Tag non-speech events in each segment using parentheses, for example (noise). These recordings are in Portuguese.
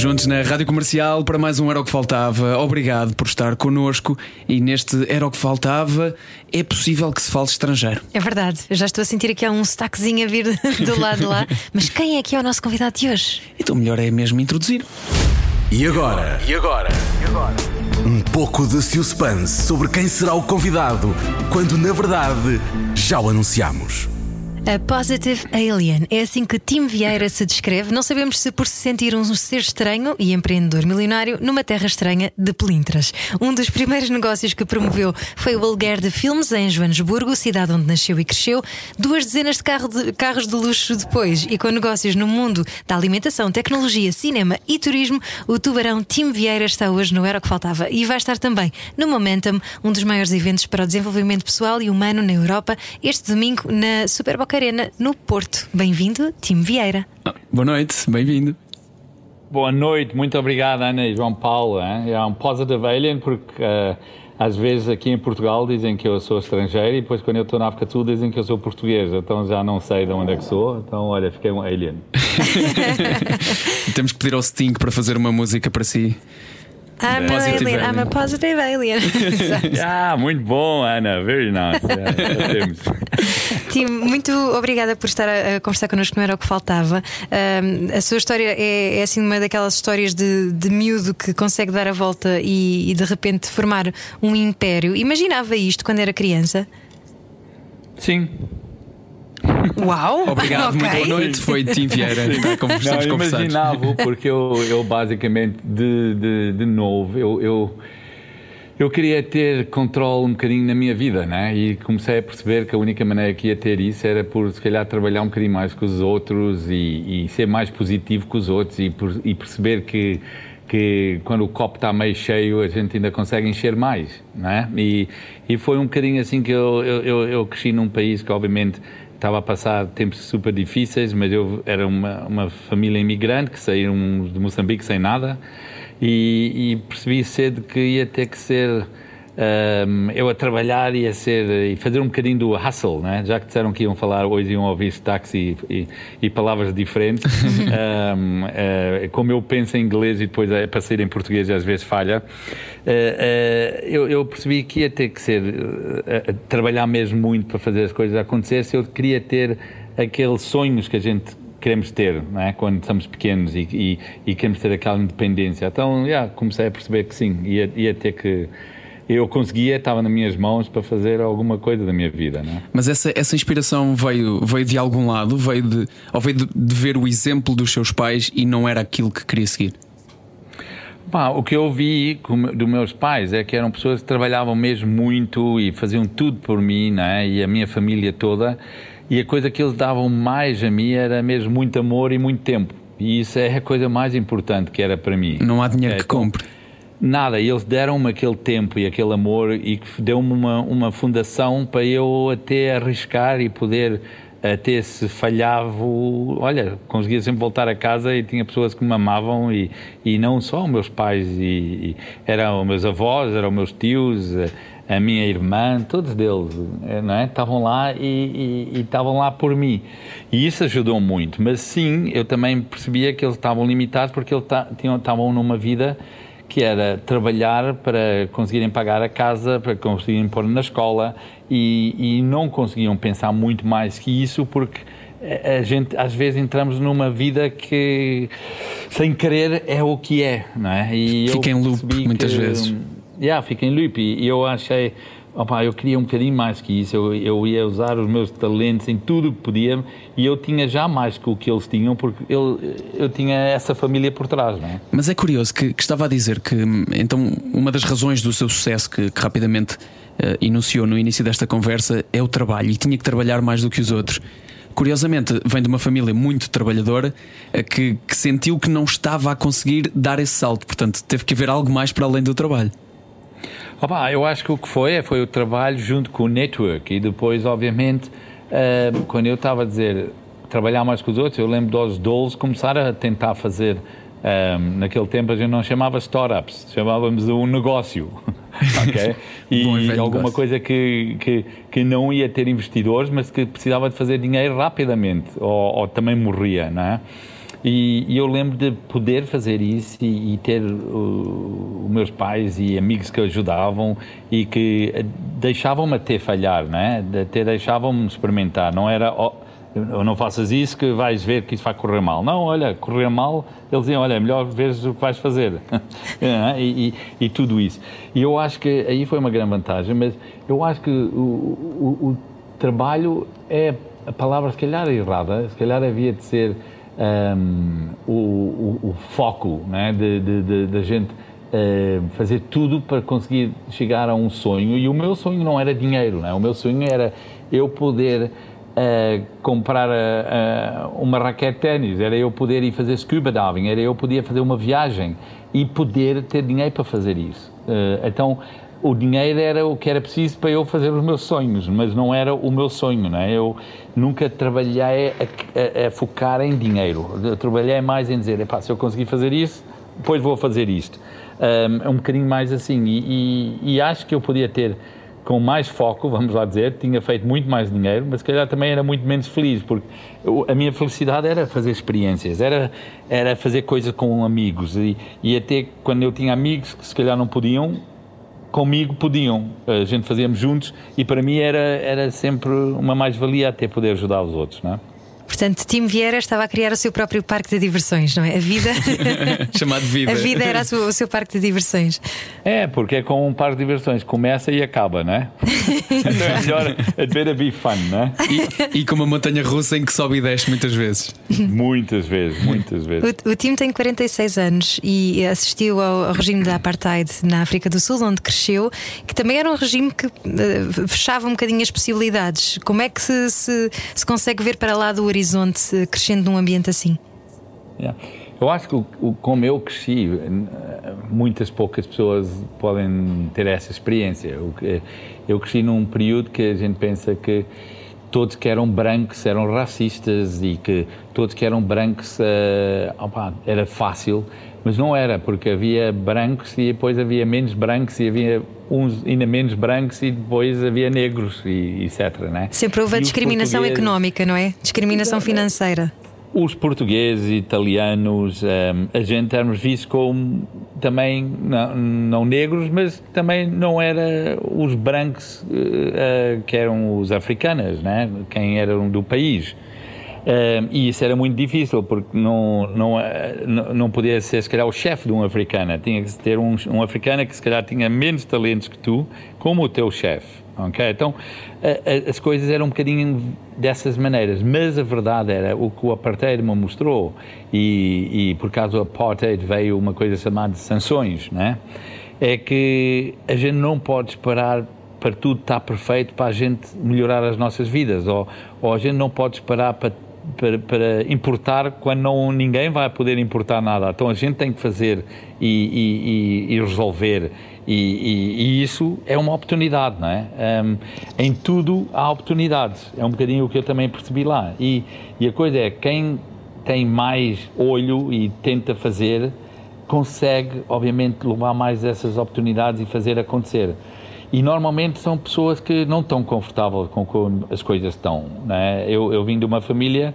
Juntos na Rádio Comercial para mais um Era o que Faltava. Obrigado por estar connosco. E neste Era o que Faltava, é possível que se fale estrangeiro. É verdade, eu já estou a sentir aqui um sotaquezinho a vir (laughs) do lado de lá. Mas quem é que é o nosso convidado de hoje? Então melhor é mesmo introduzir. E agora? E agora? Um pouco de suspense sobre quem será o convidado, quando na verdade já o anunciamos. A Positive Alien é assim que Tim Vieira se descreve. Não sabemos se por se sentir um ser estranho e empreendedor milionário numa terra estranha de pelintras. Um dos primeiros negócios que promoveu foi o aluguer de filmes em Joanesburgo, cidade onde nasceu e cresceu. Duas dezenas de, carro de carros de luxo depois e com negócios no mundo da alimentação, tecnologia, cinema e turismo, o tubarão Tim Vieira está hoje no Era o que Faltava e vai estar também no Momentum, um dos maiores eventos para o desenvolvimento pessoal e humano na Europa, este domingo na Super Boca Arena, no Porto. Bem-vindo, Tim Vieira. Ah, boa noite, bem-vindo. Boa noite, muito obrigado, Ana e João Paulo. Hein? É um positive alien porque uh, às vezes aqui em Portugal dizem que eu sou estrangeiro e depois quando eu estou na África do Sul dizem que eu sou português, então já não sei de onde é que sou, então olha, fiquei um alien. (laughs) Temos que pedir ao Sting para fazer uma música para si. I'm, Positive alien. I'm a alien. positive alien. (laughs) Ah, muito bom, Ana, very nice. Yeah, já temos. (laughs) Tim, muito obrigada por estar a, a conversar connosco, não era o que faltava. Ahm, a sua história é, é assim uma daquelas histórias de, de miúdo que consegue dar a volta e, e de repente formar um império. Imaginava isto quando era criança? Sim, Uau! (laughs) Obrigado, muito Ok. boa noite. Foi Tim Vieira. Está com Não, eu imaginava, porque eu, eu basicamente, de, de, de novo, eu, eu, eu queria ter controle um bocadinho na minha vida, né? E comecei a perceber que a única maneira que ia ter isso era por, se calhar, trabalhar um bocadinho mais com os outros e, e ser mais positivo com os outros e, por- e perceber que que quando o copo está meio cheio a gente ainda consegue encher mais, né? E, e foi um bocadinho assim que eu, eu, eu, cresci num país que obviamente estava a passar tempos super difíceis, mas eu era uma, uma família imigrante que saíram de Moçambique sem nada e, e percebi cedo que ia ter que ser ahm, eu a trabalhar ia ser e fazer um bocadinho do hustle, né? já que disseram que iam falar hoje iam ouvir táxi e, e palavras diferentes. Ahm, (laughs) eh, como eu penso em inglês e depois é para sair em português e às vezes falha, eh, eh, eu, eu percebi que ia ter que ser trabalhar mesmo muito para fazer as coisas acontecer se eu queria ter aqueles sonhos que a gente queremos ter não é? quando somos pequenos e, e, e queremos ter aquela independência. Então, yeah, comecei a perceber que sim, ia, ia ter que. Eu conseguia, estava nas minhas mãos para fazer alguma coisa da minha vida. Não é? Mas essa, essa inspiração veio, veio de algum lado? Veio de, ou veio de, de ver o exemplo dos seus pais e não era aquilo que queria seguir? Pá, o que eu vi dos meus pais é que eram pessoas que trabalhavam mesmo muito e faziam tudo por mim né? e a minha família toda. E a coisa que eles davam mais a mim era mesmo muito amor e muito tempo. E isso é a coisa mais importante que era para mim. Não há dinheiro É, que então, compre. Nada, eles deram-me aquele tempo e aquele amor e deu-me uma, uma fundação para eu até arriscar e poder, até se falhava, olha, conseguia sempre voltar a casa e tinha pessoas que me amavam e, e não só os meus pais, e, e eram meus avós, eram meus tios, a, minha irmã, todos deles, eh, não é? Estavam lá e, estavam lá por mim. E isso ajudou muito, mas sim, eu também percebia que eles estavam limitados porque eles estavam numa vida que era trabalhar para conseguirem pagar a casa, para conseguirem pôr na escola e, e não conseguiam pensar muito mais que isso porque a gente às vezes entramos numa vida que sem querer é o que é, não é? E Fica em loop, muitas que- vezes. Yeah, fica em loop e eu achei Opa, eu queria um bocadinho mais que isso, eu, eu ia usar os meus talentos em tudo o que podia e eu tinha já mais que o que eles tinham, porque eu, eu tinha essa família por trás, não é? Mas é curioso que, que estava a dizer que então uma das razões do seu sucesso que, que rapidamente eh, enunciou no início desta conversa é o trabalho e tinha que trabalhar mais do que os outros. Curiosamente, vem de uma família muito trabalhadora eh, que, que sentiu que não estava a conseguir dar esse salto, portanto, teve que haver algo mais para além do trabalho. Opa, eu acho que o que foi foi o trabalho junto com o network e depois, obviamente, uh, quando eu estava a dizer trabalhar mais com os outros, eu lembro dos Doles começar a tentar fazer um, naquele tempo a gente não chamava startups, chamávamos um negócio. (laughs) ok? E alguma negócio. coisa que, que, que não ia ter investidores, mas que precisava de fazer dinheiro rapidamente, ou, ou também morria, não é? E, e, eu lembro de poder fazer isso e, e ter os meus pais e amigos que ajudavam e que deixavam-me até falhar, né? Até deixavam-me experimentar. Não era, oh, não faças isso que vais ver que isso vai correr mal. Não, olha, correr mal, eles diziam, olha, é melhor veres o que vais fazer. (laughs) É, e, e, tudo isso. E eu acho que aí foi uma grande vantagem, mas eu acho que o, o, o trabalho é a palavra, se calhar, errada, se calhar havia de ser um, o, o, foco né, de gente. Uh, fazer tudo para conseguir chegar a um sonho e o meu sonho não era dinheiro, né? o meu sonho era eu poder uh, comprar uh, uma raquete de ténis, era eu poder ir fazer scuba diving, era eu poder fazer uma viagem e poder ter dinheiro para fazer isso. Então, o dinheiro era o que era preciso para eu fazer os meus sonhos, mas não era o meu sonho, não é? Eu nunca trabalhei a, a, a focar em dinheiro. Eu trabalhei mais em dizer, se eu conseguir fazer isso, depois vou fazer isto. Um, é um bocadinho mais assim. E, e, e acho que eu podia ter com mais foco, vamos lá dizer, tinha feito muito mais dinheiro, mas se calhar também era muito menos feliz, porque a minha felicidade era fazer experiências, era, era fazer coisas com amigos. E, e até quando eu tinha amigos que se calhar não podiam, comigo podiam. A gente fazíamos juntos e para mim era, era sempre uma mais-valia até poder ajudar os outros, não é? Portanto, Tim Vieira estava a criar o seu próprio parque de diversões, não é? A vida. (laughs) Chamado vida. A vida era sua, o seu parque de diversões. É, porque é com um parque de diversões, começa e acaba, não é? (laughs) então é melhor, it better be fun, não é? E, e, com uma montanha russa em que sobe e desce muitas vezes. muitas vezes, muitas vezes. O, o Tim tem 46 anos e assistiu ao, ao, regime da Apartheid na África do Sul, onde cresceu, que também era um regime que uh, fechava um bocadinho as possibilidades. Como é que se, se, se consegue ver para lá do horizonte? Horizonte crescendo num ambiente assim? Yeah. Eu acho que como eu cresci, muitas poucas pessoas podem ter essa experiência. Eu cresci num período que a gente pensa que todos que eram brancos eram racistas e que todos que eram brancos uh, opa, era fácil, mas não era, porque havia brancos e depois havia menos brancos e havia uns ainda menos brancos e depois havia negros e etc. Né? Sempre houve a discriminação económica, não é? Discriminação financeira. Os portugueses, italianos, um, a gente éramos vistos como também não, não, negros, mas também não era os brancos uh, que eram os africanos, né? quem eram do país. Um, e isso era muito difícil, porque não, não, não podia ser, se calhar, o chefe de um africano. Tinha que ter um, um africano que, se calhar, tinha menos talentos que tu, como o teu chefe. Okay? Então, a, a, as coisas eram um bocadinho dessas maneiras. Mas a verdade era o que o apartheid me mostrou, e, e por causa do apartheid veio uma coisa chamada sanções, né? é que a gente não pode esperar para tudo estar perfeito para a gente melhorar as nossas vidas, ou, ou a gente não pode esperar para para, para, importar quando não, ninguém vai poder importar nada. Então a gente tem que fazer e, e, e resolver. E, e, isso é uma oportunidade, não é? Um, em tudo há oportunidades. É um bocadinho o que eu também percebi lá. E, a coisa é, quem tem mais olho e tenta fazer, consegue, obviamente, levar mais essas oportunidades e fazer acontecer. E normalmente são pessoas que não estão confortáveis com como as coisas estão. Né? Eu, eu vim de uma família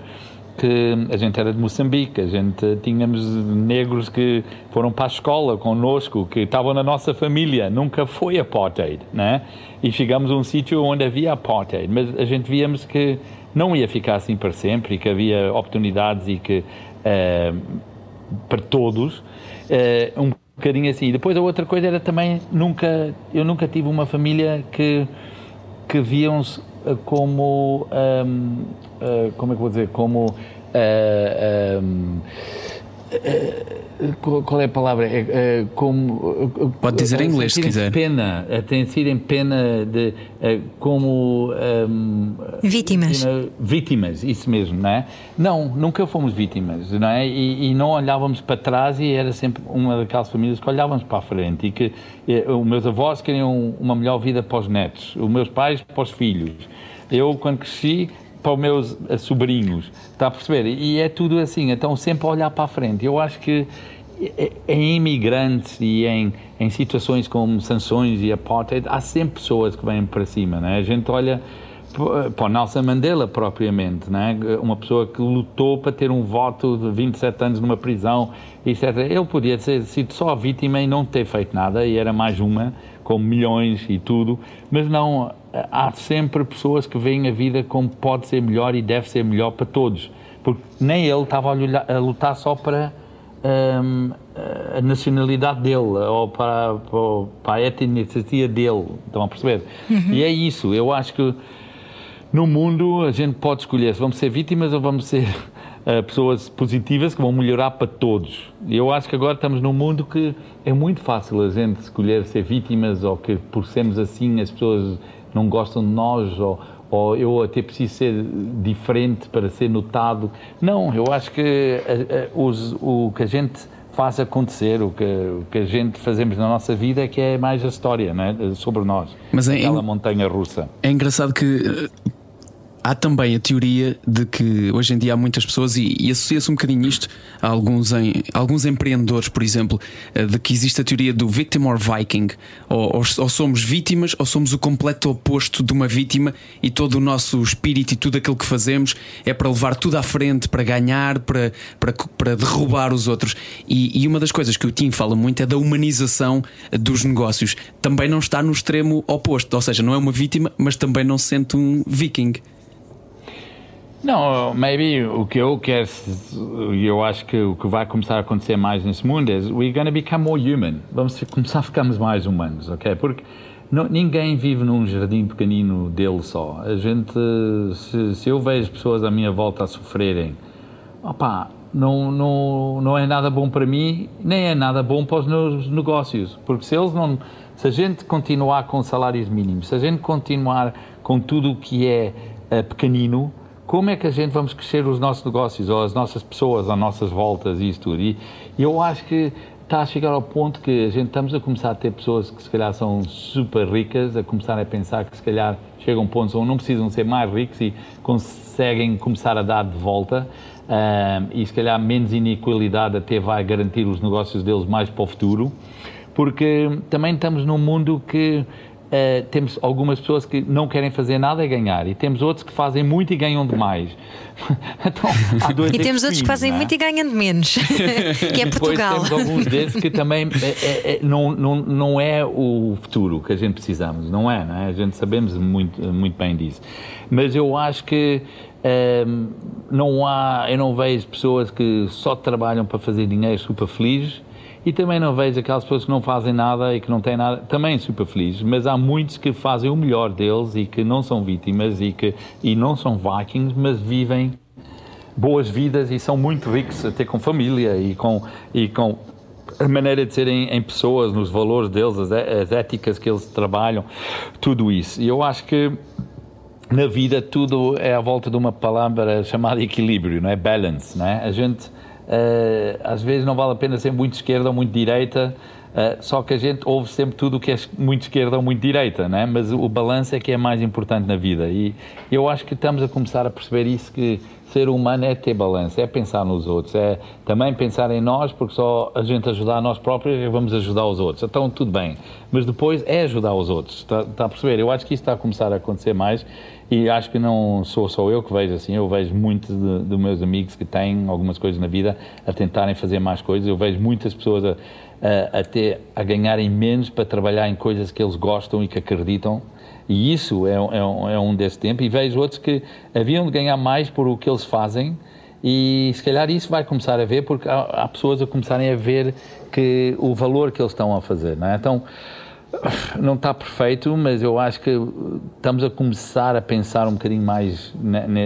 que a gente era de Moçambique, a gente tínhamos negros que foram para a escola conosco, que estavam na nossa família, nunca foi apartheid, né? E chegamos a um sítio onde havia apartheid, mas a gente víamos que não ia ficar assim para sempre, e que havia oportunidades e que uh, para todos, uh, um um bocadinho assim. Depois a outra coisa era também nunca eu nunca tive uma família que que viam-se eh, como um, eh, como é que vou dizer como uh, um, qual é a palavra? É, é, como, Pode dizer em inglês se quiser. Pena, tem sido em pena de como um, vítimas. vítimas, isso mesmo, não é? Não, nunca fomos vítimas, não é? E, e, não olhávamos para trás e era sempre uma daquelas famílias que olhávamos para a frente e que os meus avós queriam uma melhor vida para os netos, os meus pais para os filhos. Eu, quando cresci, para os meus eh, sobrinhos, está a perceber? E é tudo assim, então sempre olhar para a frente. Eu acho que em imigrantes e em, em situações como sanções e apartheid, há sempre pessoas que vêm para cima, né? A gente olha para Nelson Mandela propriamente, né? uma pessoa que lutou para ter um voto de 27 anos numa prisão, etc. Ele podia ter sido só vítima e não ter feito nada, e era mais uma, com milhões e tudo, mas não, há sempre pessoas que veem a vida como pode ser melhor e deve ser melhor para todos, porque nem ele estava a lutar só para um, a nacionalidade dele ou para, para, a etnicidade dele, estão a perceber? Uhum. E é isso, eu acho que no mundo a gente pode escolher se vamos ser vítimas ou vamos ser uh, (laughs) pessoas positivas que vão melhorar para todos. E eu acho que agora estamos num mundo que é muito fácil a gente escolher ser vítimas ou que por sermos assim as pessoas não gostam de nós ou, ou eu até preciso ser diferente para ser notado. Não, eu acho que uh, uh, os, o que a gente faz acontecer, o que, o que a gente fazemos na nossa vida é que é mais a história né? sobre nós. Mas é, aquela montanha russa. É engraçado que há também a teoria de que hoje em dia há muitas pessoas, e, e associa-se um bocadinho isto a alguns, em, alguns empreendedores, por exemplo, eh, de que existe a teoria do victim or Viking, ou, ou, ou, somos vítimas ou somos o completo oposto de uma vítima, e todo o nosso espírito e tudo aquilo que fazemos é para levar tudo à frente, para ganhar, para, para, para derrubar os outros. E, e uma das coisas que o Tim fala muito é da humanização dos negócios. Também não está no extremo oposto, ou seja, não é uma vítima, mas também não se sente um viking. Não, maybe o que eu quero, eu acho que o que vai começar a acontecer mais nesse mundo é we're gonna become more human. Vamos começar a ficarmos mais humanos, ok? Porque não, ninguém vive num jardim pequenino dele só. A gente, se, se eu vejo pessoas à minha volta a sofrerem, opá, não, não, não é nada bom para mim, nem é nada bom para os meus negócios. Porque se eles não, se a gente continuar com salários mínimos, se a gente continuar com tudo o que é uh, pequenino, como é que a gente vamos crescer os nossos negócios, ou as nossas pessoas, às nossas voltas e isso tudo. E eu acho que está a chegar ao ponto que a gente estamos a começar a ter pessoas que se calhar são super ricas, a começar a pensar que se calhar chegam a um ponto onde não precisam ser mais ricos e conseguem começar a dar de volta. Uh, e se calhar menos inequalidade até vai garantir os negócios deles mais para o futuro, porque também estamos num mundo que Uh, temos algumas pessoas que não querem fazer nada e ganhar, e temos outros que fazem muito e ganham demais. (laughs) então, e temos outros que fazem é? muito e ganham de menos, (laughs) que é Portugal. Depois temos alguns desses que também é, é, é, não, não, não é o futuro que a gente precisamos, não é? Não é? A gente sabemos muito, muito bem disso. Mas eu acho que um, ehm, não há, eu não vejo pessoas que só trabalham para fazer dinheiro super felizes e também não vejo aquelas pessoas que não fazem nada e que não têm nada, também super felizes, mas há muitos que fazem o melhor deles e que não são vítimas e que e não são vikings, mas vivem boas vidas e são muito ricos, até com família e com, e com a maneira de serem em pessoas, nos valores deles, as, as éticas que eles trabalham, tudo isso. E eu acho que na vida tudo é à volta de uma palavra chamada equilíbrio, não é? Balance, não é? A gente às vezes não vale a pena ser muito esquerda ou muito direita, uh, só que a gente ouve sempre tudo o que é muito esquerda ou muito direita, né? mas o balanço é que é mais importante na vida. E eu acho que estamos a começar a perceber isso: que ser humano é ter balanço, é pensar nos outros, é também pensar em nós, porque só a gente ajudar a nós próprios e vamos ajudar os outros. Então, tudo bem, mas depois é ajudar os outros, está, está a perceber? Eu acho que isso está a começar a acontecer mais e acho que não sou só eu que vejo assim, eu vejo muitos de meus amigos que têm algumas coisas na vida a tentarem fazer mais coisas. Eu vejo muitas pessoas a, a, a, ter, a ganharem menos para trabalhar em coisas que eles gostam e que acreditam. E isso é, é, é um desse tempo. E vejo outros que haviam de ganhar mais por o que eles fazem. E se calhar isso vai começar a ver, porque há, há pessoas a começarem a ver que o valor que eles estão a fazer. Não é? Então, não está perfeito, mas eu acho que estamos a começar a pensar um bocadinho mais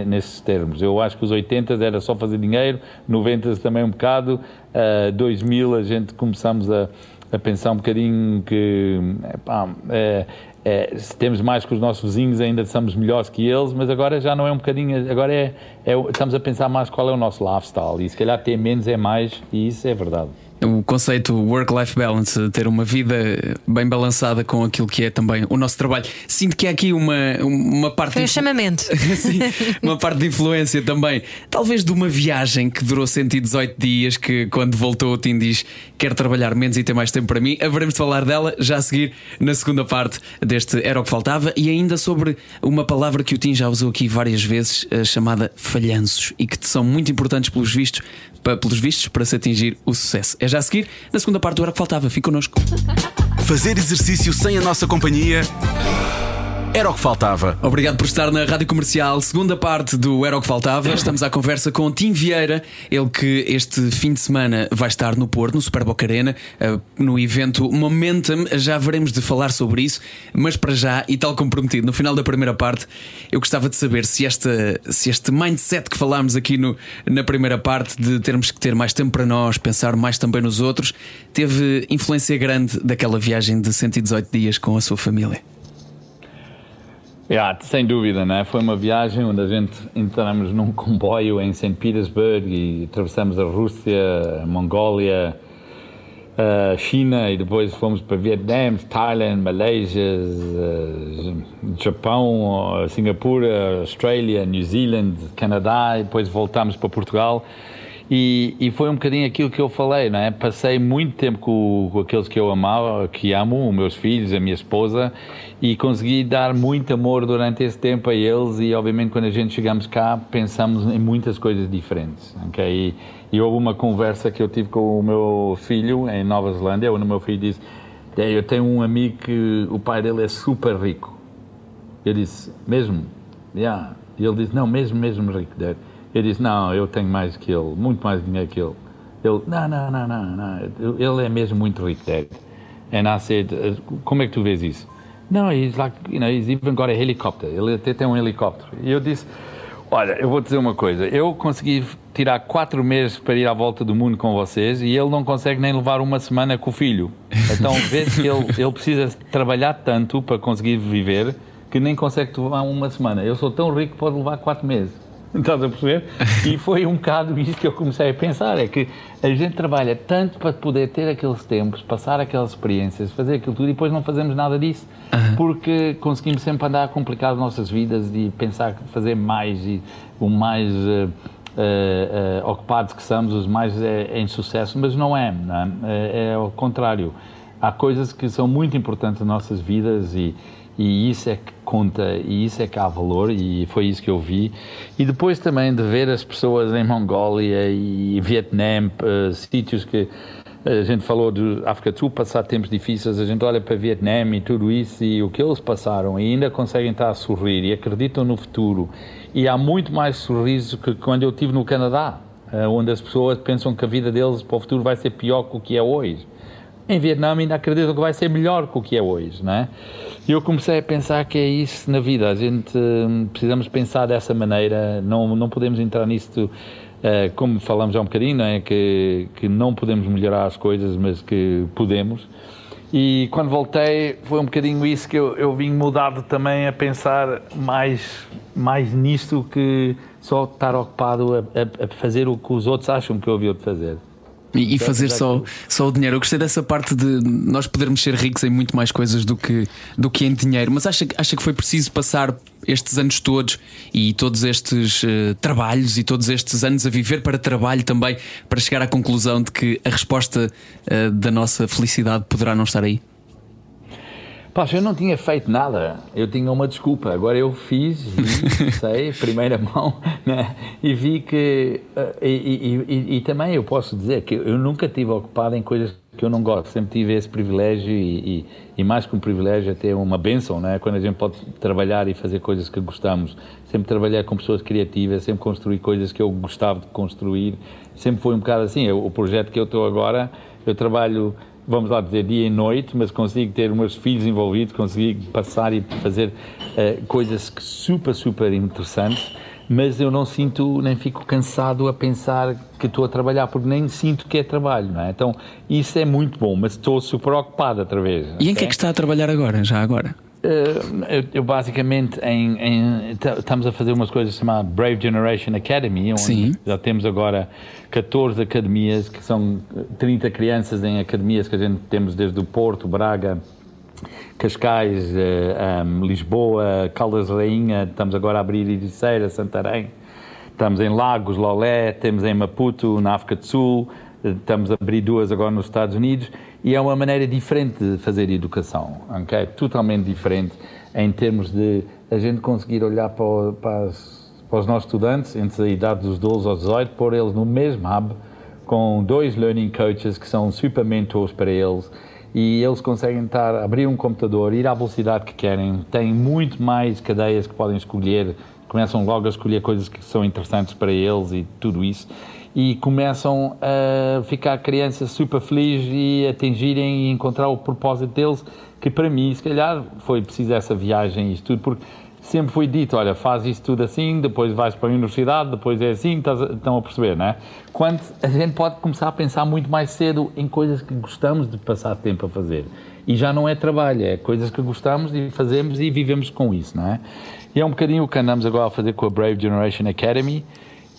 nesses termos. Eu acho que os 80 era só fazer dinheiro, 90 também um bocado, uh, 2000 a gente começamos a, a pensar um bocadinho que epá, é, é, se temos mais que os nossos vizinhos ainda somos melhores que eles, mas agora já não é um bocadinho, agora é, é estamos a pensar mais qual é o nosso lifestyle e se calhar ter menos é mais e isso é verdade o conceito work-life balance, ter uma vida bem balançada com aquilo que é também o nosso trabalho. Sinto que há aqui uma, uma parte. Foi um chamamento. (laughs) Sim, uma parte de influência também. Talvez de uma viagem que durou 118 dias, que quando voltou o Tim diz quer trabalhar menos e ter mais tempo para mim. Haveremos de falar dela já a seguir na segunda parte deste Era o que Faltava e ainda sobre uma palavra que o Tim já usou aqui várias vezes, eh, chamada falhanços, e que são muito importantes pelos vistos pelos vistos, para se atingir o sucesso. É já a seguir, na segunda parte do Era que Faltava. Fique connosco. Fazer exercício sem a nossa companhia era o que faltava. Obrigado por estar na Rádio Comercial, segunda parte do Era o que faltava. Estamos à conversa com Tim Vieira, ele que este fim de semana vai estar no Porto, no Super Boca Arena, eh, no evento Momentum. Já veremos de falar sobre isso, mas para já, e tal como prometido, no final da primeira parte, eu gostava de saber se, esta, se este mindset que falámos aqui no, na primeira parte, de termos que ter mais tempo para nós, pensar mais também nos outros, teve influência grande daquela viagem de 118 dias com a sua família. Yeah, sem dúvida, né? Foi uma viagem onde a gente entramos num comboio em St. Petersburg e atravessamos a Rússia, a Mongólia, a China e depois fomos para Vietnã, Thailand, Malásia, eh, Japão, Singapura, Austrália, New Zealand, Canadá e depois voltámos para Portugal. E, e, foi um bocadinho aquilo que eu falei, não é? Passei muito tempo com, com, aqueles que eu amava, que amo, os meus filhos, a minha esposa, e consegui dar muito amor durante esse tempo a eles. E obviamente, quando a gente chegamos cá, pensamos em muitas coisas diferentes, ok? E, e houve uma conversa que eu tive com o meu filho em Nova Zelândia, onde o meu filho disse: Eu tenho um amigo que o pai dele é super rico. Eu disse: Mesmo? Yeah. E ele disse: Não, mesmo, mesmo rico. Eu disse, não, eu tenho mais que ele, muito mais dinheiro que ele. Ele, não, não, não, não, não. ele é mesmo muito rico, Dad. And I said, como é que tu vês isso? Não, he's like, you know, he's even got a helicopter. Ele até tem um helicóptero. E eu disse, olha, eu vou dizer uma coisa. Eu consegui tirar quatro meses para ir à volta do mundo com vocês e ele não consegue nem levar uma semana com o filho. (laughs) Então, vês que ele, ele precisa trabalhar tanto para conseguir viver que nem consegue levar uma semana. Eu sou tão rico que pode levar quatro meses. Estás a perceber? E foi um bocado isso que eu comecei a pensar: é que a gente trabalha tanto para poder ter aqueles tempos, passar aquelas experiências, fazer aquilo tudo e depois não fazemos nada disso. Uhum. Porque conseguimos sempre andar a complicar as nossas vidas e pensar que fazer mais e o mais. Uh, uh, uh, ocupados que somos, os mais é, em sucesso, mas não é, não é? é, é ao contrário. Há coisas que são muito importantes nas nossas vidas e, e isso é que conta e isso é que há valor e foi isso que eu vi. E depois também de ver as pessoas em Mongólia e Vietnã uh, sítios que a gente falou de África do Sul passar tempos difíceis a gente olha para Vietnã e tudo isso e o que eles passaram e ainda conseguem estar a sorrir e acreditam no futuro. E há muito mais sorriso que quando eu estive no Canadá uh, onde as pessoas pensam que a vida deles para o futuro vai ser pior que o que é hoje em Vietnã ainda acreditam que vai ser melhor que o que é hoje, não é? E eu comecei a pensar que é isso na vida, a gente hum, precisamos pensar dessa maneira, não, não podemos entrar nisso, uh, como falamos já um bocadinho, não é? Que, que não podemos melhorar as coisas, mas que podemos. E quando voltei, foi um bocadinho isso que eu, eu vim mudado também a pensar mais, mais nisto que só estar ocupado a, a, a fazer o que os outros acham que eu havia de fazer. E, e fazer só, só o dinheiro. Eu gostei dessa parte de nós podermos ser ricos em muito mais coisas do que, do que em dinheiro. Mas acha, acha que foi preciso passar estes anos todos e todos estes uh, trabalhos e todos estes anos a viver para trabalho também para chegar à conclusão de que a resposta uh, da nossa felicidade poderá não estar aí? Pá, eu não tinha feito nada, eu tinha uma desculpa. Agora eu fiz, vi, (laughs) sei, primeira mão, né? e vi que. Uh, e, e, e, e, também eu posso dizer que eu nunca estive ocupado em coisas que eu não gosto, sempre tive esse privilégio e, mais que um privilégio, até uma benção, né? quando a gente pode trabalhar e fazer coisas que gostamos. Sempre trabalhar com pessoas criativas, sempre construir coisas que eu gostava de construir. Sempre foi um bocado assim. o projeto que eu estou agora, eu trabalho vamos lá dizer, dia e noite, mas consigo ter meus filhos envolvidos, consigo passar e fazer uh, coisas super, super interessantes, mas eu não sinto, nem fico cansado a pensar que estou a trabalhar, porque nem sinto que é trabalho, não é? Então, isso é muito bom, mas estou super ocupado outra vez. E em que é que está a trabalhar agora, já agora? Uh, eu, eu, basicamente em, em, estamos a fazer umas coisas chamadas Brave Generation Academy, onde Sim. já temos agora 14 academias, que são 30 crianças em academias que a gente temos desde o Porto, Braga, Cascais, eh, um, Lisboa, Caldas Rainha, estamos agora a abrir Ericeira, Santarém, estamos em Lagos, Lolé, temos em Maputo, na África do Sul, estamos a abrir duas agora nos Estados Unidos e é uma maneira diferente de fazer educação, ok? Totalmente diferente em termos de a gente conseguir olhar para, para, as, para os nossos estudantes entre a idade dos 12 aos 18, pôr eles no mesmo hub com dois learning coaches que são super mentors para eles e eles conseguem estar, abrir um computador, ir à velocidade que querem, têm muito mais cadeias que podem escolher, começam logo a escolher coisas que são interessantes para eles e tudo isso e começam a ficar crianças super felizes e atingirem e encontrar o propósito deles, que para mim, se calhar, foi preciso essa viagem e isto tudo, porque sempre foi dito, olha, faz isso tudo assim, depois vais para a universidade, depois é assim, estás estão a perceber, não é? Quando a gente pode começar a pensar muito mais cedo em coisas que gostamos de passar tempo a fazer. E já não é trabalho, é coisas que gostamos e fazemos e vivemos com isso, não é? E é um bocadinho o que andamos agora a fazer com a Brave Generation Academy,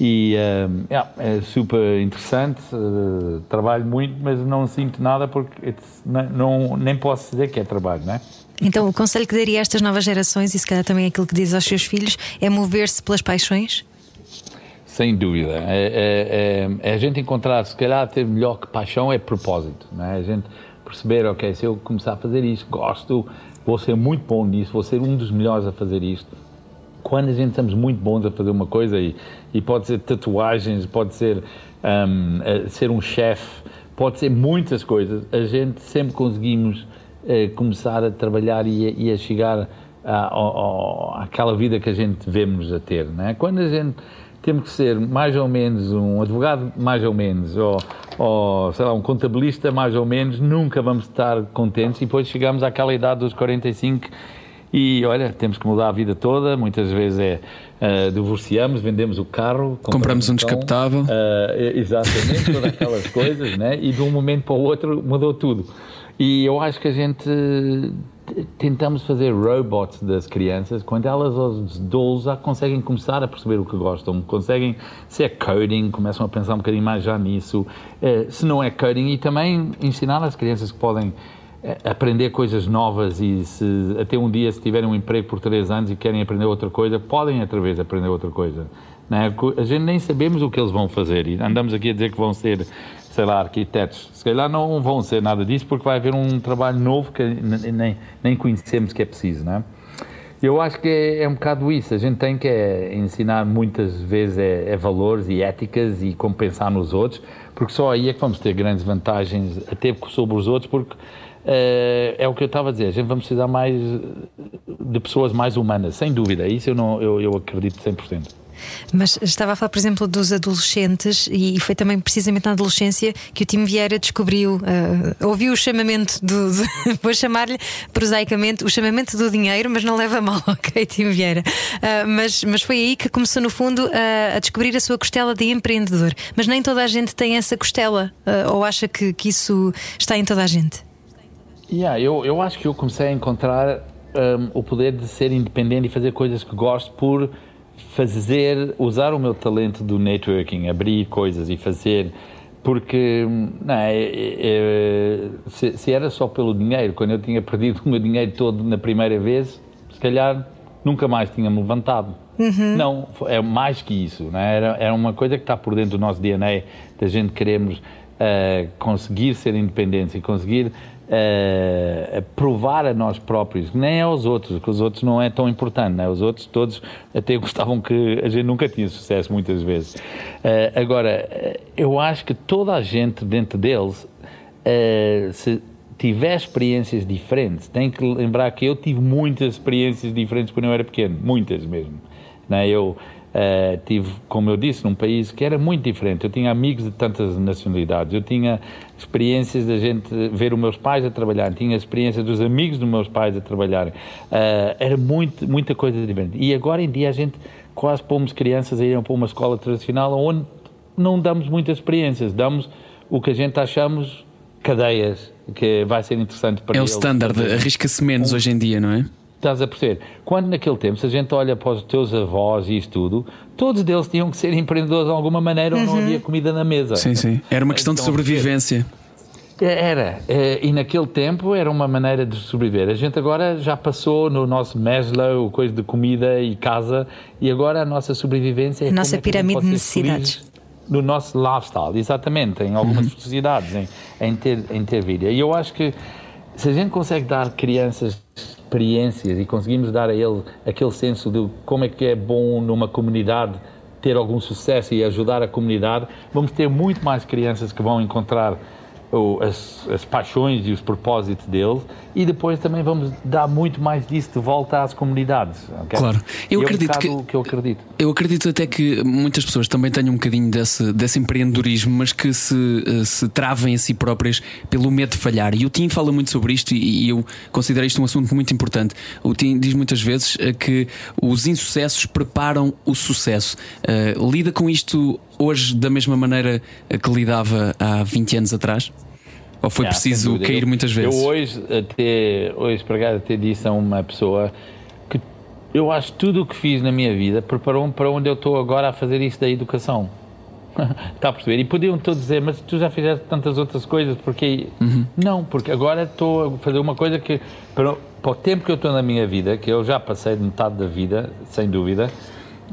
e uh, yeah, é super interessante, uh, trabalho muito, mas não sinto nada porque não, nem posso dizer que é trabalho, não é? Então, o conselho que daria a estas novas gerações, e se calhar também aquilo que diz aos seus filhos, é mover-se pelas paixões? Sem dúvida. É, é, é, é, a gente encontrar, se calhar, ter melhor que paixão é propósito. Não é? A gente perceber, ok, se eu começar a fazer isto, gosto, vou ser muito bom nisso, vou ser um dos melhores a fazer isto quando a gente estamos muito bons a fazer uma coisa e, e pode ser tatuagens, pode ser um, ser um chefe, pode ser muitas coisas, a gente sempre conseguimos uh, começar a trabalhar e a, e a chegar àquela vida que a gente vemos a ter. Né? Quando a gente temos que ser mais ou menos um advogado, mais ou menos, ou, ou sei lá, um contabilista, mais ou menos, nunca vamos estar contentes e depois chegamos àquela idade dos 45 e olha, temos que mudar a vida toda, muitas vezes é uh, divorciamos, vendemos o carro, compramos, compramos um descapotável. Uh, exatamente, todas aquelas (laughs) coisas, né? e de um momento para o outro mudou tudo. E eu acho que a gente tentamos fazer robots das crianças quando elas aos 12 já conseguem começar a perceber o que gostam, conseguem, se é coding, começam a pensar um bocadinho mais já nisso, uh, se não é coding, e também ensinar às crianças que podem aprender coisas novas e se até um dia se tiverem um emprego por três anos e querem aprender outra coisa, podem outra vez aprender outra coisa. É? A gente nem sabemos o que eles vão fazer e andamos aqui a dizer que vão ser, sei lá, arquitetos. Se calhar não vão ser nada disso porque vai haver um trabalho novo que nem, nem conhecemos que é preciso, é? Eu acho que é, é, um bocado isso. A gente tem que é, ensinar muitas vezes é, é, valores e éticas e como pensar nos outros, porque só aí é que vamos ter grandes vantagens até sobre os outros, porque é, é o que eu estava a dizer, a gente vai precisar mais de pessoas mais humanas, sem dúvida, isso eu, não, eu, eu acredito 100%. Mas estava a falar, por exemplo, dos adolescentes, e foi também precisamente na adolescência que o Tim Vieira descobriu, uh, ouviu o chamamento do (laughs) vou chamar-lhe prosaicamente o chamamento do dinheiro, mas não leva mal, (laughs) ok, Tim Vieira. Uh, mas, mas foi aí que começou, no fundo, uh, a descobrir a sua costela de empreendedor. Mas nem toda a gente tem essa costela, ou acha que, que isso está em toda a gente? Yeah, eu, eu acho que eu comecei a encontrar um, o poder de ser independente e fazer coisas que gosto por fazer, usar o meu talento do networking, abrir coisas e fazer. Porque não, é, é, é, se, se, era só pelo dinheiro, quando eu tinha perdido o meu dinheiro todo na primeira vez, se calhar nunca mais tinha-me levantado. Uhum. Não, é mais que isso. Não é? era, era uma coisa que está por dentro do nosso DNA, da gente queremos uh, conseguir ser independentes e conseguir uh, provar a nós próprios, nem aos outros, que os outros não é tão importante, né? os outros todos até (laughs) gostavam que a gente nunca tinha sucesso muitas vezes. Uh, agora, eu acho que toda a gente dentro deles, uh, se tiver experiências diferentes, tem que lembrar que eu tive muitas experiências diferentes quando eu era pequeno, muitas mesmo. Né? Eu Uh, tive, como eu disse, num país que era muito diferente. Eu tinha amigos de tantas nacionalidades, eu tinha experiências da gente ver os meus pais a trabalhar, tinha experiências dos amigos dos meus pais a trabalhar. Uh, era muito, muita coisa diferente. E agora em dia a gente quase pomos crianças a irem para uma escola tradicional onde não damos muitas experiências, damos o que a gente achamos cadeias, que vai ser interessante para É eles. o standard, arrisca-se menos um, hoje em dia, não é? Estás a perceber? Quando naquele tempo, se a gente olha para os teus avós e isso tudo, todos deles tinham que ser empreendedores de alguma maneira uhum. ou não havia comida na mesa. Sim, sim. Era uma questão então, de sobrevivência. Era, é, e naquele tempo era uma maneira de sobreviver. A gente agora já passou no nosso Maslow, coisa de comida e casa, e agora a nossa sobrevivência é. A nossa é pirâmide de necessidades. No nosso lifestyle, exatamente, em algumas uhum. sociedades, em, em, ter, em ter vida. E eu acho que se a gente consegue dar crianças experiências e conseguimos dar a ele aquele senso de como é que é bom numa comunidade ter algum sucesso e ajudar a comunidade, vamos ter muito mais crianças que vão encontrar as, as, paixões e os propósitos deles e depois também vamos dar muito mais disso de volta às comunidades. Okay? Claro, eu é acredito um que, que eu acredito. Eu acredito até que muitas pessoas também tenham um bocadinho desse, desse empreendedorismo, mas que se, eh, se travem a si próprias pelo medo de falhar. E o Tim fala muito sobre isto e, e eu considero isto um assunto muito importante. O Tim diz muitas vezes eh, que os insucessos preparam o sucesso. Uh, lida com isto hoje da mesma maneira que lidava há 20 anos atrás? Ou foi yeah, preciso cair muitas vezes? Eu hoje até, hoje para até disse a uma pessoa que eu acho que tudo o que fiz na minha vida preparou-me para onde eu estou agora a fazer isso da educação. (laughs) Está a perceber? E podiam todos dizer, mas tu já fizeste tantas outras coisas, porque. Uhum. Não, porque agora estou a fazer uma coisa que, para, para o tempo que eu estou na minha vida, que eu já passei de metade da vida, sem dúvida,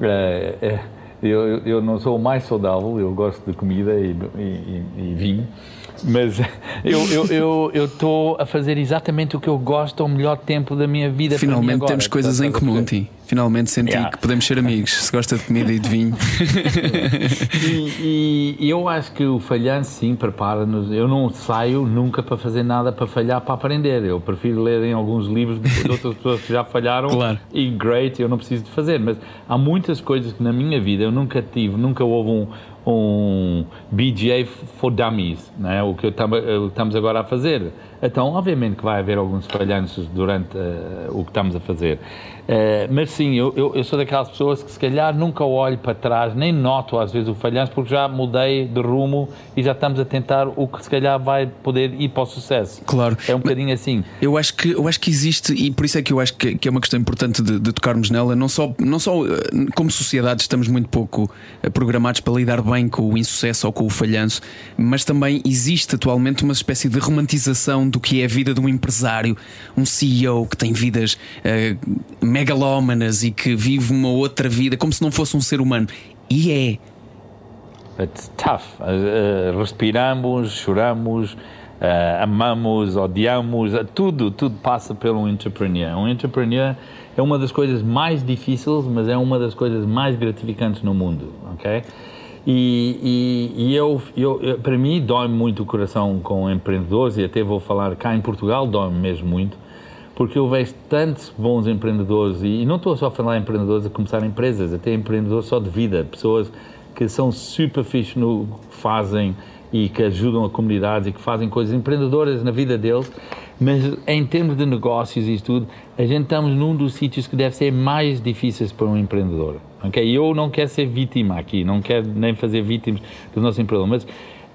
é, é, eu, eu não sou mais saudável, eu gosto de comida e, e, e vinho. Mas (laughs) eu estou a fazer exatamente o que eu gosto ao melhor tempo da minha vida. Finalmente agora, temos coisas em comum, Tim. Finalmente senti yeah. que podemos ser amigos. Se gosta de comida e de vinho. (laughs) e, e, eu acho que o falhanço, sim, prepara-nos. Eu não saio nunca para fazer nada para falhar, para aprender. Eu prefiro ler em alguns livros de outras pessoas que já falharam claro. e great, eu não preciso de fazer. Mas há muitas coisas que na minha vida eu nunca tive, nunca houve um um BGA for Dummies, né? o que estamos agora a fazer. Então, obviamente que vai haver alguns falhanços durante uh, o que estamos a fazer. Uh, mas sim, eu, eu, eu, sou daquelas pessoas que se calhar nunca olho para trás, nem noto às vezes o falhanço, porque já mudei de rumo e já estamos a tentar o que se calhar vai poder ir para o sucesso. Claro. É um bocadinho assim. Eu acho que, eu acho que existe, e por isso é que eu acho que, que é uma questão importante de, de, tocarmos nela, não só, não só eh, como sociedade estamos muito pouco programados para lidar bem com o insucesso ou com o falhanço, mas também existe atualmente uma espécie de romantização do que é a vida de um empresário, um CEO que tem vidas uh, megalómanas e que vive uma outra vida como se não fosse um ser humano. E é. It's tough. Uh, respiramos, choramos, uh, amamos, odiamos, tudo, tudo passa pelo entrepreneur. Um entrepreneur é uma das coisas mais difíceis, mas é uma das coisas mais gratificantes no mundo, ok? E, e, e eu, eu, eu, para mim, dói muito o coração com empreendedores, e até vou falar cá em Portugal, dói-me mesmo muito, porque eu vejo tantos bons empreendedores, e, e não estou só a falar em empreendedores a começar empresas, até empreendedores só de vida, pessoas que são super fixe no que fazem e que ajudam a comunidade e que fazem coisas empreendedoras na vida deles, mas em termos de negócios e tudo, a gente estamos num dos sítios que deve ser mais difíceis para um empreendedor. Okay? Eu não quero ser vítima aqui, não quero nem fazer vítimas do nosso empreendedor, mas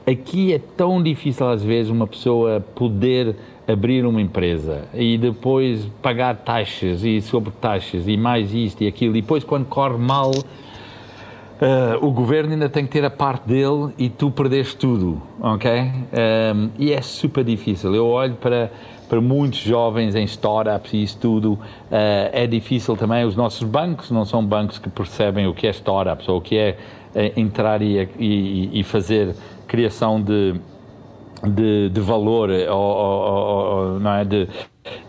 aqui é tão difícil às vezes uma pessoa poder abrir uma empresa e depois pagar taxas e sobre taxas e mais isto e aquilo e depois quando corre mal Uh, o governo ainda tem que ter a parte dele e tu perdeste tudo, ok? Um, e é super difícil. Eu olho para, para muitos jovens em startups e isso tudo, uh, é difícil também. Os nossos bancos não são bancos que percebem o que é startups ou o que é uh, entrar e, e, e, fazer criação de, de, de valor, ou, ou, ou, não é? De,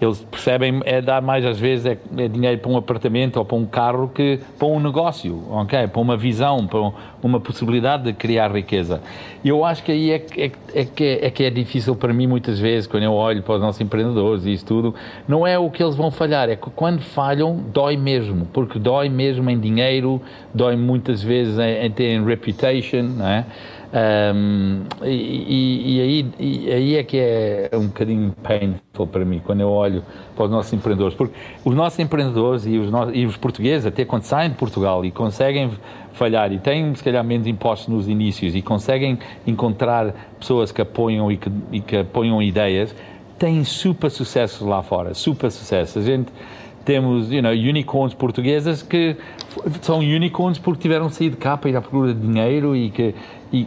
eles percebem é dar mais às vezes é, é, dinheiro para um apartamento ou para um carro que para um negócio, ok? Para uma visão, para uma possibilidade de criar riqueza. E eu acho que aí é, é, é, que é, é que é difícil para mim muitas vezes quando eu olho para os nossos empreendedores e isso tudo, não é o que eles vão falhar, é que quando falham dói mesmo, porque dói mesmo em dinheiro, dói muitas vezes em, em ter reputation, não é? Um, e, e, aí, e, aí, é que é um bocadinho painful para mim, quando eu olho para os nossos empreendedores. Porque os nossos empreendedores e os, no, e os portugueses, até quando saem de Portugal e conseguem falhar e têm, se calhar, menos impostos nos inícios e conseguem encontrar pessoas que apoiam e que, e que apoiam ideias, têm super sucesso lá fora, super sucesso. A gente temos you know, unicorns portuguesas que são unicorns porque tiveram saído de cá para ir à procura de dinheiro e que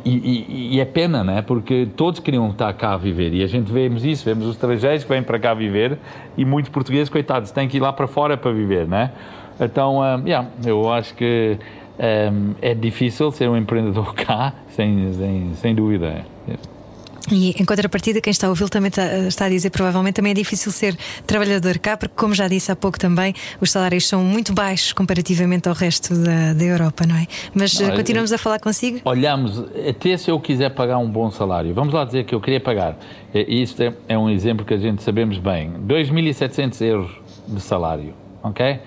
e, e, é pena, né? Porque todos queriam estar cá a viver e a gente vemos isso, vemos os estrangeiros que vêm para cá viver e muitos portugueses, coitados, têm que ir lá para fora para viver, né? Então, um, yeah, eu acho que um, é difícil ser um empreendedor (laughs) cá, sem, sem, sem dúvida. E em contrapartida, quem está a ouvir também está, a dizer provavelmente também é difícil ser trabalhador cá, porque, como já disse há pouco também, os salários são muito baixos comparativamente ao resto da, da Europa, não é? Mas não, continuamos a falar consigo? Olhamos, até se eu quiser pagar um bom salário, vamos lá dizer que eu queria pagar, isto é, é um exemplo que a gente sabemos bem, 2.700 euros de salário, ok?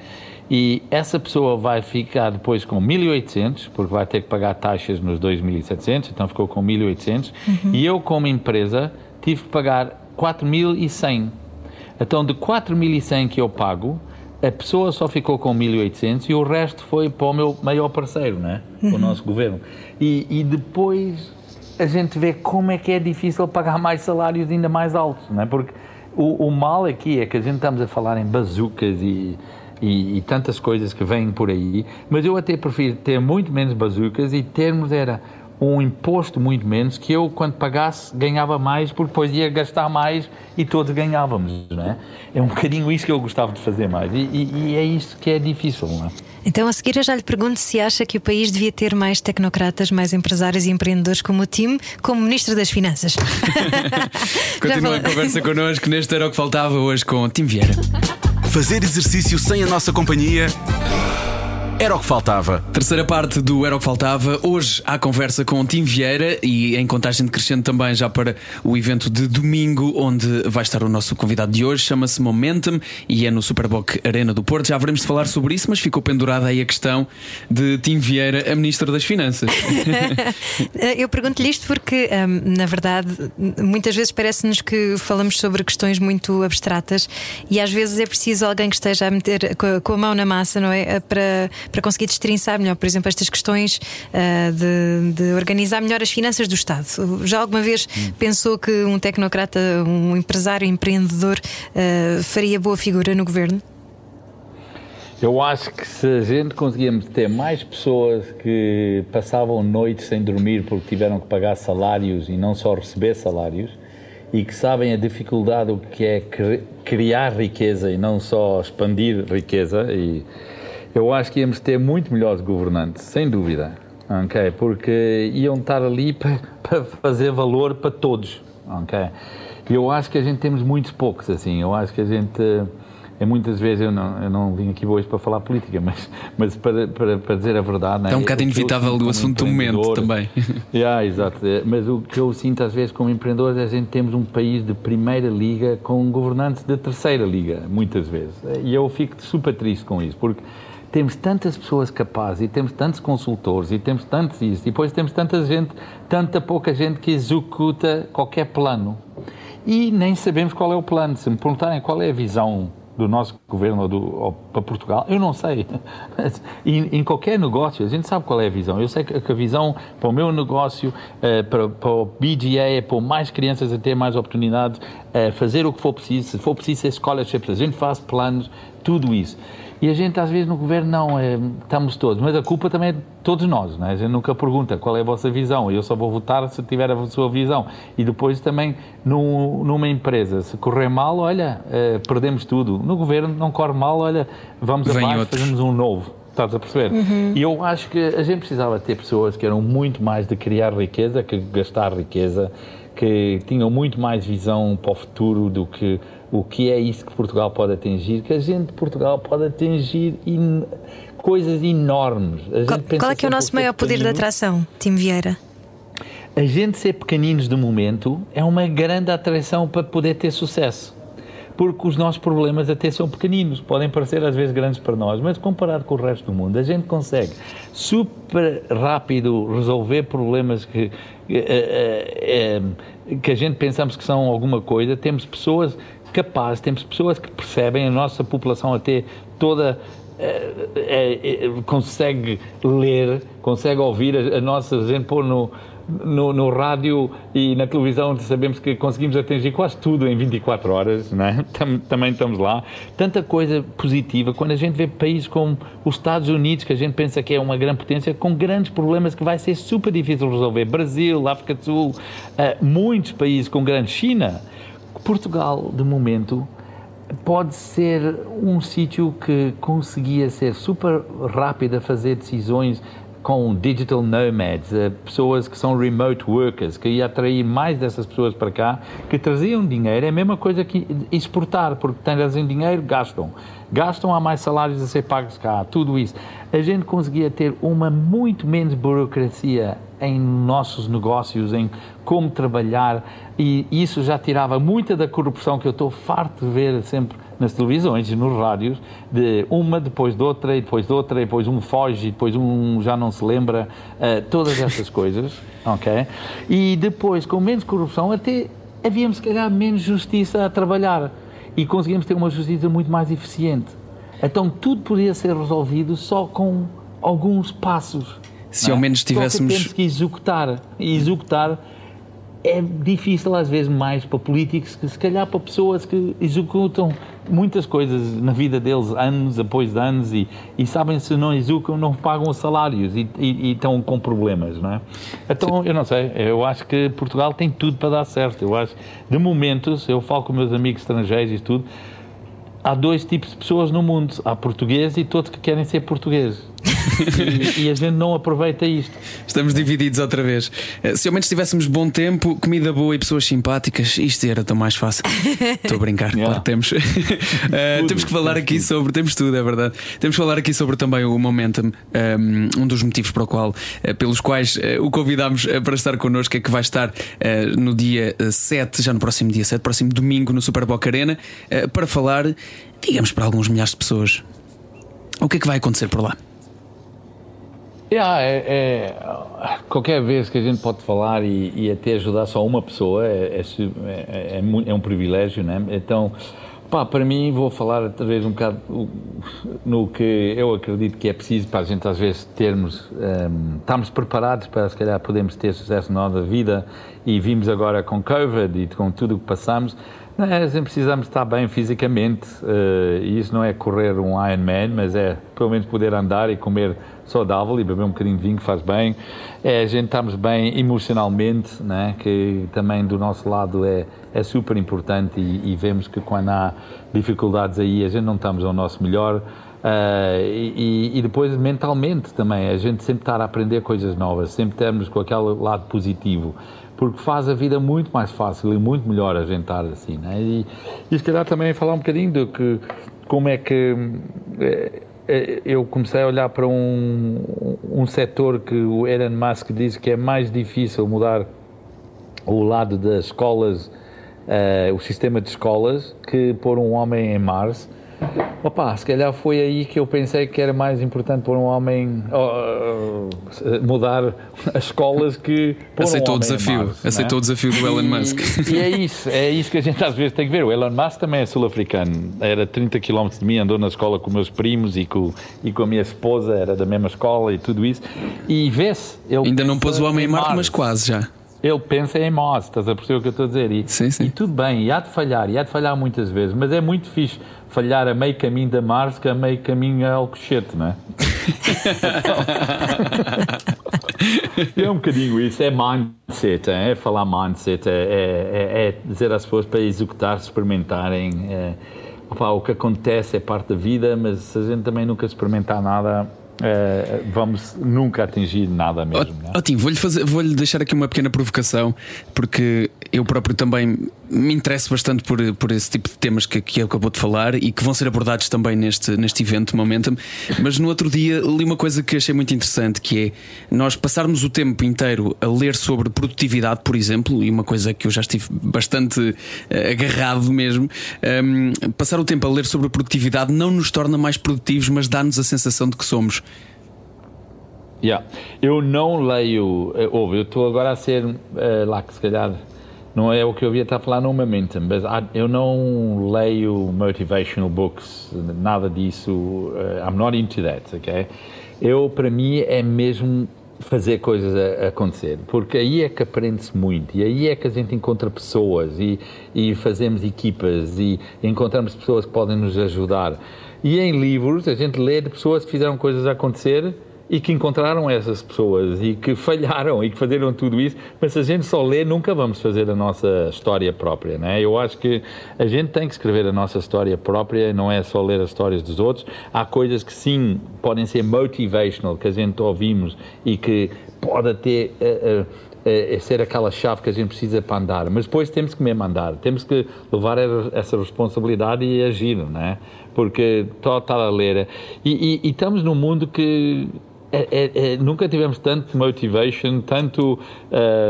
E essa pessoa vai ficar depois com 1.800, porque vai ter que pagar taxas nos 2.700, então ficou com 1.800, uhum. e eu, como empresa, tive que pagar 4.100. Então, de 4.100 que eu pago, a pessoa só ficou com 1.800 e o resto foi para o meu maior parceiro, né? Uhum. o nosso governo. E, e, depois a gente vê como é que é difícil pagar mais salários ainda mais altos, né? porque o, o mal aqui é que a gente estamos a falar em bazucas e e, e, tantas coisas que vêm por aí, mas eu até prefiro ter muito menos bazucas e termos era um imposto muito menos que eu quando pagasse ganhava mais porque depois ia gastar mais e todos ganhávamos, não é? É um bocadinho isso que eu gostava de fazer mais e, e, e é isso que é difícil, não é? Então, a seguir, eu já lhe pergunto se acha que o país devia ter mais tecnocratas, mais empresários e empreendedores como o time, como Ministro das Finanças. (laughs) Continua a conversa connosco. Neste era o que faltava hoje com o Tim Vieira. (laughs) Fazer exercício sem a nossa companhia era o que faltava. Terceira parte do Era o que Faltava. Hoje há conversa com o Tim Vieira e em contagem decrescente também já para o evento de domingo, onde vai estar o nosso convidado de hoje. Chama-se Momentum e é no Superboc Arena do Porto. Já veremos de falar sobre isso, mas ficou pendurada aí a questão de Tim Vieira, a Ministra das Finanças. (laughs) Eu pergunto-lhe isto porque, hum, na verdade, muitas vezes parece-nos que falamos sobre questões muito abstratas e às vezes é preciso alguém que esteja a meter com a mão na massa, não é? Para para conseguir destrinçar melhor, por exemplo, estas questões uh, de, de, organizar melhor as finanças do Estado. Já alguma vez hum. pensou que um tecnocrata, um empresário, empreendedor uh, faria boa figura no governo? Eu acho que se a gente conseguíamos ter mais pessoas que passavam noites sem dormir porque tiveram que pagar salários e não só receber salários, e que sabem a dificuldade o que é criar riqueza e não só expandir riqueza e eu acho que íamos ter muito melhores governantes, sem dúvida, ok? Porque iam estar ali (laughs) para, para fazer valor para todos, ok? Eu acho que a gente temos muitos poucos assim. Eu acho que a gente é muitas vezes eu não, eu não vim aqui hoje para falar política, (laughs) mas, mas para, para, para dizer a verdade. É um bocado inevitável o assunto do momento também. (laughs) Yeah, exato. Mas o que eu sinto às vezes como empreendedor é que a gente temos um país de primeira liga com governantes de terceira liga, muitas vezes. E eu fico super triste com isso, porque temos tantas pessoas capazes e temos tantos consultores e temos tantos isso, e depois temos tanta gente, tanta pouca gente que executa qualquer plano. E nem sabemos qual é o plano. Se me perguntarem qual é a visão do nosso governo ou, do, ou para Portugal, eu não sei. (laughs) Mas, em, em, qualquer negócio, a gente sabe qual é a visão. Eu sei que, que a visão para o meu negócio, uh, para, para, o BGA, é pôr mais crianças a ter mais oportunidades, uh, fazer o que for preciso. Se for preciso scholarships, a gente faz planos, tudo isso. E a gente, às vezes, no governo, não, é, estamos todos. Mas a culpa também é de todos nós, não é? A gente nunca pergunta qual é a vossa visão. Eu só vou votar se tiver a sua visão. E depois também, no, numa empresa, se correr mal, olha, é, perdemos tudo. No governo, não corre mal, olha, vamos Vem abaixo, outro. fazemos um novo. Estás a perceber? Uhum. E eu acho que a gente precisava ter pessoas que eram muito mais de criar riqueza que gastar riqueza que tinham muito mais visão para o futuro do que o que é isso que Portugal pode atingir, que a gente de Portugal pode atingir in, coisas enormes. Qual, qual, é que é o nosso maior poder de atração, Tim Vieira? A gente ser pequeninos de momento é uma grande atração para poder ter sucesso porque os nossos problemas até são pequeninos, podem parecer às vezes grandes para nós, mas comparado com o resto do mundo, a gente consegue super rápido resolver problemas que, eh, eh, que a gente pensamos que são alguma coisa. Temos pessoas capazes, temos pessoas que percebem, a nossa população até toda é, é, consegue ler, consegue ouvir a, a nossa gente pôr no, no, no, rádio e na televisão sabemos que conseguimos atingir quase tudo em 24 horas, né? (laughs) também estamos lá. Tanta coisa positiva. Quando a gente vê países como os Estados Unidos, que a gente pensa que é uma grande potência, com grandes problemas que vai ser super difícil resolver. Brasil, África do Sul, uh, muitos países com grande China. Portugal, de momento, pode ser um sítio que conseguia ser super rápido a fazer decisões com digital nomads, eh, pessoas que são remote workers, que ia atrair mais dessas pessoas para cá, que traziam dinheiro, é a mesma coisa que exportar, porque trazem dinheiro, gastam. Gastam, há mais salários a ser pagos cá, tudo isso. A gente conseguia ter uma muito menos burocracia em nossos negócios, em como trabalhar, e isso já tirava muita da corrupção que eu estou farto de ver sempre nas televisões e nos rádios, de uma depois de outra, e depois de outra, e depois um foge, e depois um já não se lembra, uh, todas essas (laughs) coisas, ok? E depois, com menos corrupção, até havíamos, se calhar, menos justiça a trabalhar e conseguimos ter uma justiça muito mais eficiente. Então, tudo podia ser resolvido só com alguns passos. Se ao é? menos tivéssemos. Só que temos que executar. E executar é difícil às vezes mais para políticos que se calhar para pessoas que executam muitas coisas na vida deles anos após anos e, e sabem se não executam não pagam salários e, e, e, estão com problemas não é? então eu não sei eu acho que Portugal tem tudo para dar certo. Eu acho de momentos eu falo com meus amigos estrangeiros e tudo há dois tipos de pessoas no mundo. Há portugueses e todos que querem ser portugueses e, e, a gente não aproveita isto. Estamos divididos outra vez. Eh, se ao menos tivéssemos bom tempo, comida boa e pessoas simpáticas, isto era tão mais fácil. (laughs) Estou a brincar, yeah. claro, temos. (laughs) uh, temos que falar aqui tudo. sobre. Temos tudo, é verdade. Temos que falar aqui sobre também o Momentum, um, ehm, um dos motivos para o qual, uh, pelos quais uh, o convidámos para estar connosco, é que vai estar no dia 7, já no próximo dia 7, próximo domingo, no Super Boca Arena, para falar, digamos, para alguns milhares de pessoas. O que é que vai acontecer por lá? Yeah, é, é, qualquer vez que a gente pode falar e, e até ajudar só uma pessoa é, é, é, é, um privilégio, né? Então, pá, para mim, vou falar talvez um bocado no que eu acredito que é preciso para a gente às vezes termos, um, ehm, estamos preparados para se calhar podermos ter sucesso na nossa vida e vimos agora com Covid e com tudo o que passamos, é, precisamos estar bem fisicamente uh, e isso não é correr um Ironman, mas é pelo menos poder andar e comer saudável e beber um bocadinho de vinho que faz bem. É a gente estamos bem emocionalmente, né? que também do nosso lado é, é super importante e, e, vemos que quando há dificuldades aí a gente não estamos ao nosso melhor. Uh, e, e, depois mentalmente também, a gente sempre estar a aprender coisas novas, sempre termos com aquele lado positivo, porque faz a vida muito mais fácil e muito melhor a gente estar assim. Né? E, e se calhar também falar um bocadinho do que, como é que eh, eu comecei a olhar para um, um setor que o Elon Musk diz que é mais difícil mudar o lado das escolas, uh, o sistema de escolas, que pôr um homem em Mars. Opa, se calhar foi aí que eu pensei que era mais importante pôr um homem mudar as escolas que aceitou um o desafio, Mars, aceitou é? o desafio do Elon Musk. E, e, é isso, é isso que a gente às vezes tem que ver. O Elon Musk também é sul-africano, era 30 km de mim, andou na escola com meus primos e com, e com a minha esposa, era da mesma escola e tudo isso. E vê-se. Ainda não pôs o homem em Marte, mas quase já ele pensa em Mars, estás a perceber o que eu estou a dizer? E, sim, sim. e tudo bem, e há de falhar, e há de falhar muitas vezes, mas é muito fixe falhar a meio caminho da Mars que a meio caminho a Alcochete, não é? (laughs) é um bocadinho isso, é mindset, é, é falar mindset, é, é, é, dizer às pessoas para executar, experimentarem. É, opa, o que acontece é parte da vida, mas se a gente também nunca experimentar nada, uh, vamos nunca atingir nada mesmo. Oh, oh vou-lhe vou deixar aqui uma pequena provocação, porque eu próprio também me interesso bastante por, por esse tipo de temas que, que acabou de falar e que vão ser abordados também neste, neste evento Momentum. Mas no outro dia li uma coisa que achei muito interessante, que é nós passarmos o tempo inteiro a ler sobre produtividade, por exemplo, e uma coisa que eu já estive bastante uh, agarrado mesmo, um, ehm, passar o tempo a ler sobre produtividade não nos torna mais produtivos, mas dá-nos a sensação de que somos. Yeah. Eu não leio, eh, ouve, eu estou agora a ser uh, lá que se calhar não é o que eu havia estar a falar no Momentum, mas eu não leio motivational books, nada disso. Uh, I'm not into that, ok? Eu, para mim, é mesmo fazer coisas a, a acontecer, porque aí é que aprende-se muito e aí é que a gente encontra pessoas e, e fazemos equipas e encontramos pessoas que podem nos ajudar. E em livros a gente lê de pessoas que fizeram coisas a acontecer e que encontraram essas pessoas e que falharam e que fizeram tudo isso, mas se a gente só lê, nunca vamos fazer a nossa história própria, né? Eu acho que a gente tem que escrever a nossa história própria, não é só ler as histórias dos outros. Há coisas que sim podem ser motivational, que a gente ouvimos e que pode uh, uh, ser aquela chave que a gente precisa para andar, mas depois temos que mesmo andar, temos que levar essa responsabilidade e agir, né? Porque estar a ler e, e, e estamos num mundo que é, é, é, nunca tivemos tanto motivation, tanto,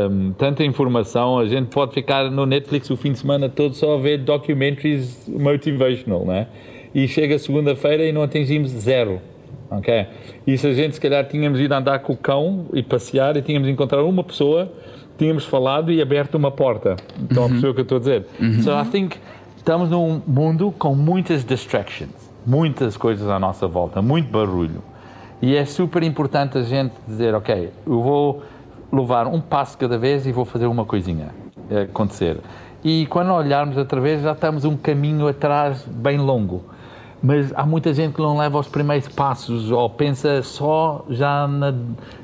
um, tanta informação. A gente pode ficar no Netflix o fim de semana todo só a ver documentaries motivational, né? E chega segunda-feira e não atingimos zero, ok? E se a gente, se calhar, tínhamos ido andar com o cão e passear e tínhamos encontrado uma pessoa, tínhamos falado e aberto uma porta. Então, uhum. a pessoa que eu estou a dizer. Uhum. So, I think estamos num mundo com muitas distractions, muitas coisas à nossa volta, muito barulho. E é super importante a gente dizer, ok, eu vou levar um passo cada vez e vou fazer uma coisinha acontecer. E quando olharmos outra vez, já estamos um caminho atrás bem longo. Mas há muita gente que não leva os primeiros passos ou pensa só já na,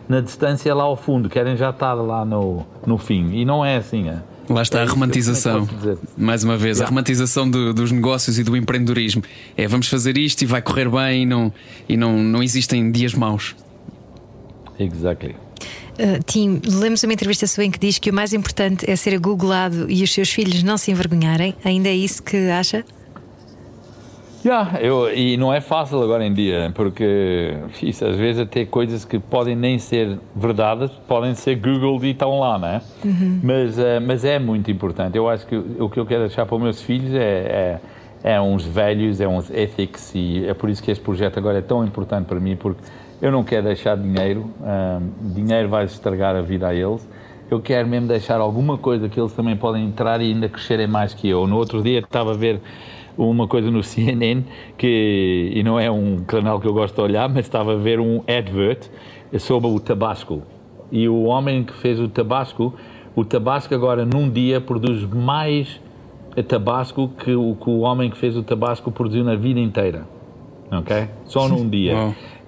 na distância lá ao fundo, querem já estar lá no, no fim. E não é assim. É? Lá está é a romantização. Mais uma vez, yeah. a romantização do, dos negócios e do empreendedorismo. É vamos fazer isto e vai correr bem e não, e não, não existem dias maus. Exactly. Uh, Tim, lemos uma entrevista sua em que diz que o mais importante é ser googlado e os seus filhos não se envergonharem. Ainda é isso que acha? Yeah, eu, e não é fácil agora em dia, porque isso, às vezes até coisas que podem nem ser verdades, podem ser Google e estão lá, né? Uhum. Mas, uh, mas é muito importante. Eu acho que o que eu quero deixar para os meus filhos é, é, é uns velhos, é uns ethics, e é por isso que este projeto agora é tão importante para mim, porque eu não quero deixar dinheiro, um, dinheiro vai estragar a vida a eles. Eu quero mesmo deixar alguma coisa que eles também podem entrar e ainda crescerem mais que eu. No outro dia estava a ver uma coisa no (laughs) CNN que, e não é um canal que eu gosto de olhar, mas estava a ver um advert sobre o Tabasco. E o homem que fez o Tabasco, o Tabasco agora num dia produz mais Tabasco que o, que o homem que fez o Tabasco produziu na vida inteira. Ok? Só num dia.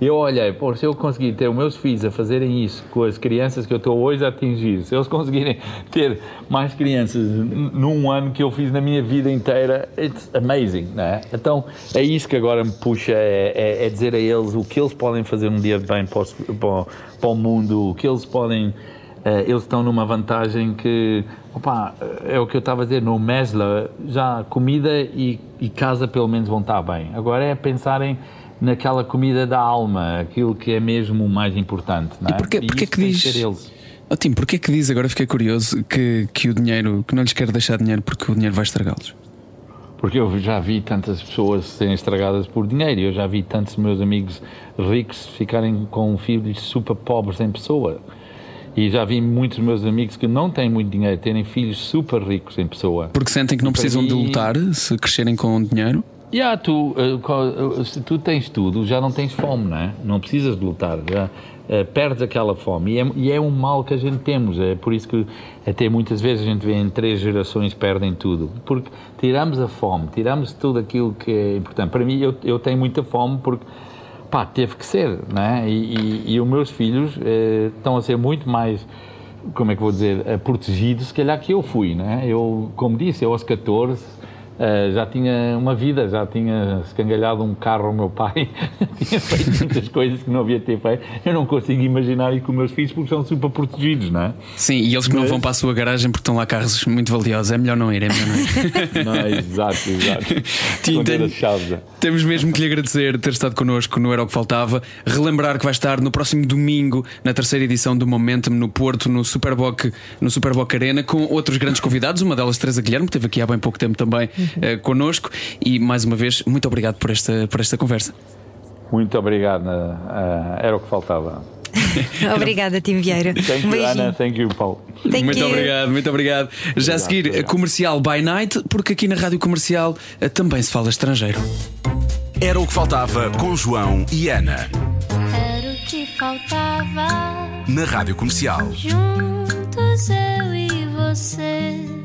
Eu olhei, pô, se eu conseguir ter os meus filhos a fazerem isso com as crianças que eu estou hoje a atingir, se eles conseguirem ter mais crianças num ano que eu fiz na minha vida inteira, it's amazing, né? Então é isso que agora me puxa, é, é, é dizer a eles o que eles podem fazer um dia de bem para para, para o mundo, o que eles podem. Uh, eles estão numa vantagem que, opa, é o que eu estava a dizer, no Mesla, já comida e, e casa pelo menos vão estar bem. Agora é pensarem naquela comida da alma, aquilo que é mesmo o mais importante. Não é? E porquê, porquê que diz. Oh, Tim, porquê que diz, agora fiquei curioso, que, que o dinheiro, que não lhes quer deixar dinheiro porque o dinheiro vai estragá-los? Porque eu já vi tantas pessoas serem estragadas por dinheiro, eu já vi tantos meus amigos ricos ficarem com filhos super pobres em pessoa. E já vi muitos meus amigos que não têm muito dinheiro terem filhos super ricos em pessoa. Porque sentem que não precisam de lutar se crescerem com dinheiro? Yeah, tu, uh, se tu tens tudo, já não tens fome, não é? Não precisas de lutar, já uh, perdes aquela fome. E é, e é, um mal que a gente temos, é por isso que até muitas vezes a gente vê em três gerações perdem tudo. Porque tiramos a fome, tiramos tudo aquilo que é importante. Para mim, eu, eu tenho muita fome porque, pá, teve que ser, é? E, e, e os meus filhos estão a ser muito mais como é que vou dizer, protegidos, se calhar que eu fui, né? Eu, como disse, eu aos 14 Uh, já tinha uma vida, já tinha escangalhado um carro ao meu pai, (laughs) tinha feito muitas coisas que não havia ter feito. Eu não consigo imaginar ir com meus filhos porque são super protegidos, não é? Sim, e eles que Mas... não vão para a sua garagem porque estão lá carros muito valiosos. É melhor não ir, é melhor não ir. (laughs) não, exato, exato. (laughs) Tem, temos mesmo que lhe agradecer ter estado connosco no Era o que Faltava. Relembrar que vai estar no próximo domingo, na terceira edição do Momentum, no Porto, no Superboc, no Superboc Arena, com outros grandes convidados, uma delas Teresa Guilherme, que esteve aqui há bem pouco tempo também uh, connosco. E mais uma vez, muito obrigado por esta, por esta conversa. Muito obrigado, uh, era o que faltava. (laughs) Obrigada, Tim Vieira. Thank you, Ana. Thank you, Paulo. Thank muito you. obrigado, muito obrigado. Já a seguir, obrigado. comercial by night, porque aqui na Rádio Comercial uh, também se fala estrangeiro. Era o que faltava com João e Ana. Era o que faltava na Rádio Comercial. Juntos eu e você.